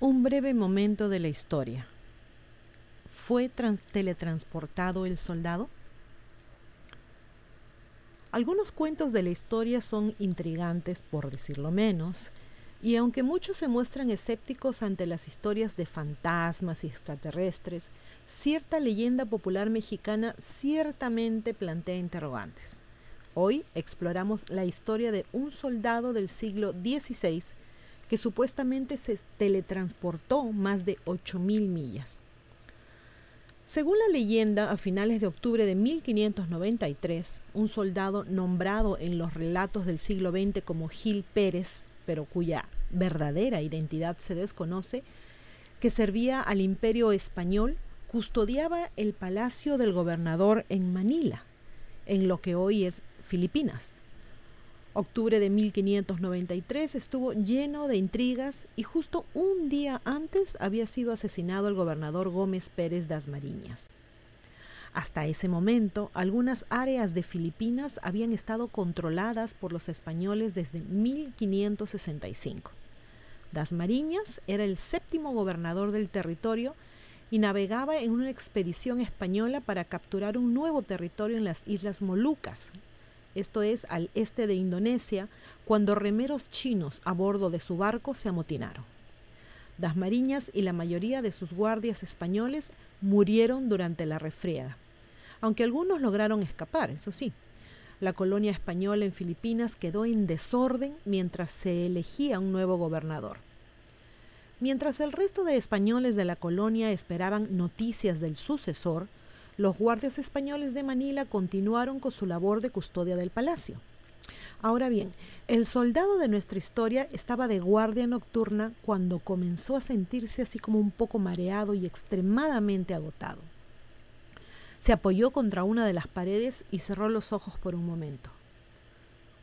Un breve momento de la historia. ¿Fue teletransportado el soldado? Algunos cuentos de la historia son intrigantes, por decirlo menos, y aunque muchos se muestran escépticos ante las historias de fantasmas y extraterrestres, cierta leyenda popular mexicana ciertamente plantea interrogantes. Hoy exploramos la historia de un soldado del siglo XVI que supuestamente se teletransportó más de 8.000 millas. Según la leyenda, a finales de octubre de 1593, un soldado nombrado en los relatos del siglo XX como Gil Pérez, pero cuya verdadera identidad se desconoce, que servía al imperio español, custodiaba el palacio del gobernador en Manila, en lo que hoy es Filipinas. Octubre de 1593 estuvo lleno de intrigas y justo un día antes había sido asesinado el gobernador Gómez Pérez das Mariñas. Hasta ese momento, algunas áreas de Filipinas habían estado controladas por los españoles desde 1565. Das Mariñas era el séptimo gobernador del territorio y navegaba en una expedición española para capturar un nuevo territorio en las Islas Molucas, esto es al este de Indonesia, cuando remeros chinos a bordo de su barco se amotinaron. Das Mariñas y la mayoría de sus guardias españoles murieron durante la refriega, aunque algunos lograron escapar, eso sí. La colonia española en Filipinas quedó en desorden mientras se elegía un nuevo gobernador. Mientras el resto de españoles de la colonia esperaban noticias del sucesor, los guardias españoles de Manila continuaron con su labor de custodia del palacio. Ahora bien, el soldado de nuestra historia estaba de guardia nocturna cuando comenzó a sentirse así como un poco mareado y extremadamente agotado. Se apoyó contra una de las paredes y cerró los ojos por un momento.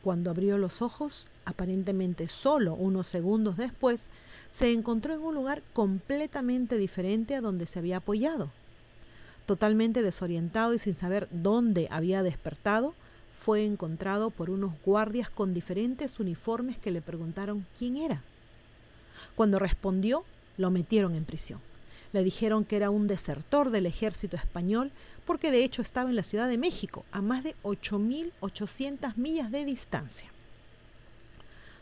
Cuando abrió los ojos, aparentemente solo unos segundos después, se encontró en un lugar completamente diferente a donde se había apoyado. Totalmente desorientado y sin saber dónde había despertado, fue encontrado por unos guardias con diferentes uniformes que le preguntaron quién era. Cuando respondió, lo metieron en prisión. Le dijeron que era un desertor del ejército español porque de hecho estaba en la Ciudad de México, a más de 8.800 millas de distancia.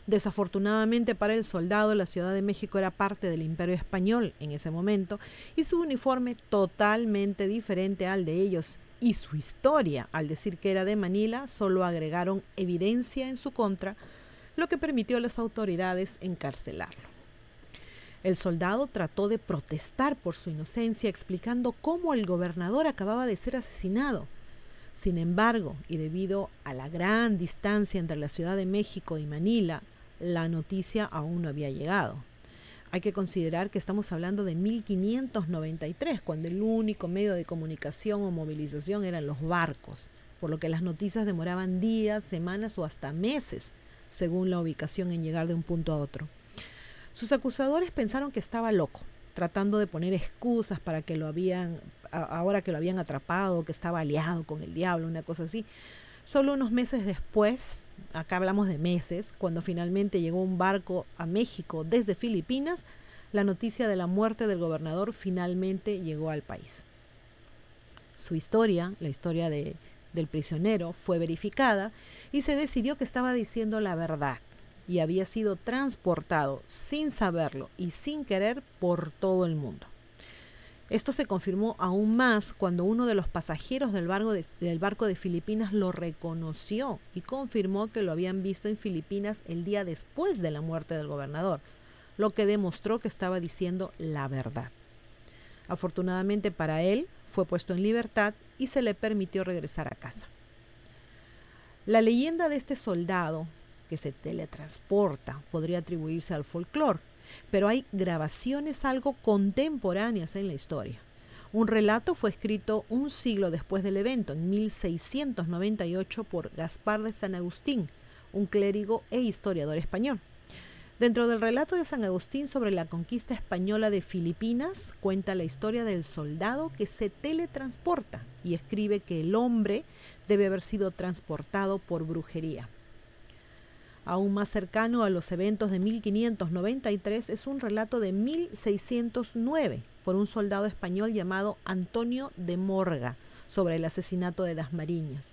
Desafortunadamente para el soldado, la Ciudad de México era parte del imperio español en ese momento y su uniforme totalmente diferente al de ellos y su historia, al decir que era de Manila, solo agregaron evidencia en su contra, lo que permitió a las autoridades encarcelarlo. El soldado trató de protestar por su inocencia explicando cómo el gobernador acababa de ser asesinado. Sin embargo, y debido a la gran distancia entre la Ciudad de México y Manila, la noticia aún no había llegado. Hay que considerar que estamos hablando de 1593, cuando el único medio de comunicación o movilización eran los barcos, por lo que las noticias demoraban días, semanas o hasta meses, según la ubicación en llegar de un punto a otro. Sus acusadores pensaron que estaba loco, tratando de poner excusas para que lo habían, ahora que lo habían atrapado, que estaba aliado con el diablo, una cosa así. Solo unos meses después, acá hablamos de meses, cuando finalmente llegó un barco a México desde Filipinas, la noticia de la muerte del gobernador finalmente llegó al país. Su historia, la historia de, del prisionero, fue verificada y se decidió que estaba diciendo la verdad y había sido transportado sin saberlo y sin querer por todo el mundo. Esto se confirmó aún más cuando uno de los pasajeros del barco, de, Filipinas lo reconoció y confirmó que lo habían visto en Filipinas el día después de la muerte del gobernador, lo que demostró que estaba diciendo la verdad. Afortunadamente para él, fue puesto en libertad y se le permitió regresar a casa. La leyenda de este soldado que se teletransporta podría atribuirse al folclore, pero hay grabaciones algo contemporáneas en la historia. Un relato fue escrito un siglo después del evento, en 1698, por Gaspar de San Agustín, un clérigo e historiador español. Dentro del relato de San Agustín sobre la conquista española de Filipinas, cuenta la historia del soldado que se teletransporta y escribe que el hombre debe haber sido transportado por brujería. Aún más cercano a los eventos de 1593 es un relato de 1609 por un soldado español llamado Antonio de Morga sobre el asesinato de Dasmariñas.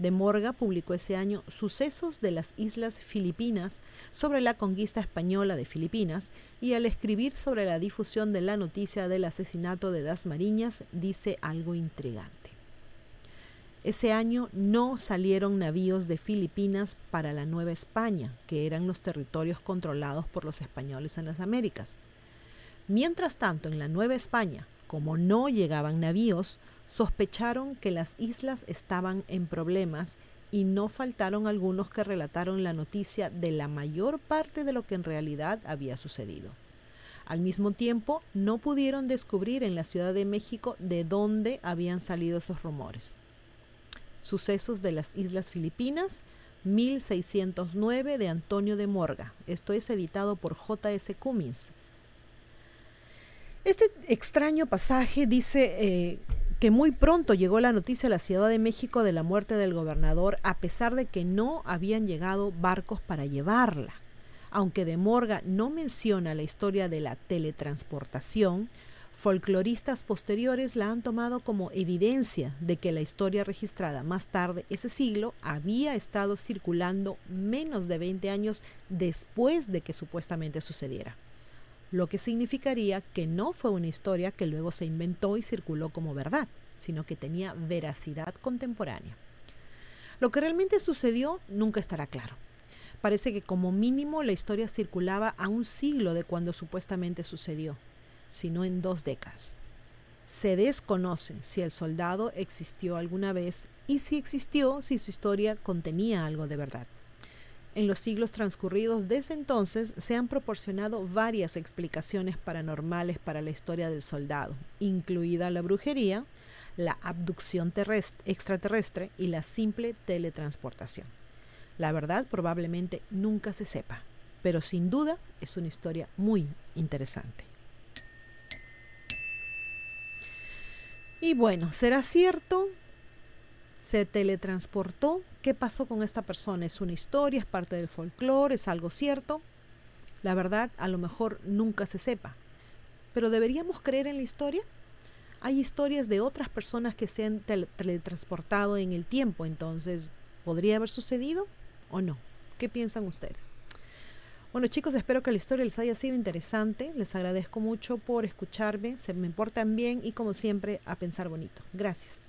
De Morga publicó ese año Sucesos de las Islas Filipinas sobre la conquista española de Filipinas y al escribir sobre la difusión de la noticia del asesinato de Dasmariñas dice algo intrigante. Ese año no salieron navíos de Filipinas para la Nueva España, que eran los territorios controlados por los españoles en las Américas. Mientras tanto, en la Nueva España, como no llegaban navíos, sospecharon que las islas estaban en problemas y no faltaron algunos que relataron la noticia de la mayor parte de lo que en realidad había sucedido. Al mismo tiempo, no pudieron descubrir en la Ciudad de México de dónde habían salido esos rumores. Sucesos de las Islas Filipinas, 1609 de Antonio de Morga. Esto es editado por J.S. Cummins. Este extraño pasaje dice eh, que muy pronto llegó la noticia a la Ciudad de México de la muerte del gobernador, a pesar de que no habían llegado barcos para llevarla. Aunque de Morga no menciona la historia de la teletransportación, folcloristas posteriores la han tomado como evidencia de que la historia registrada más tarde ese siglo había estado circulando menos de 20 años después de que supuestamente sucediera lo que significaría que no fue una historia que luego se inventó y circuló como verdad, sino que tenía veracidad contemporánea. Lo que realmente sucedió nunca estará claro. Parece que como mínimo la historia circulaba a un siglo de cuando supuestamente sucedió, sino en dos décadas. Se desconoce si el soldado existió alguna vez y si existió, si su historia contenía algo de verdad. En los siglos transcurridos desde entonces se han proporcionado varias explicaciones paranormales para la historia del soldado, incluida la brujería, la abducción extraterrestre y la simple teletransportación. La verdad probablemente nunca se sepa, pero sin duda es una historia muy interesante. Y bueno, ¿será cierto se teletransportó. ¿Qué pasó con esta persona? ¿Es una historia? ¿Es parte del folclore? ¿Es algo cierto? La verdad, a lo mejor nunca se sepa. Pero ¿deberíamos creer en la historia? Hay historias de otras personas que se han teletransportado en el tiempo, entonces, ¿podría haber sucedido o no? ¿Qué piensan ustedes? Bueno chicos, espero que la historia les haya sido interesante. Les agradezco mucho por escucharme, se me importan bien y como siempre a pensar bonito. Gracias.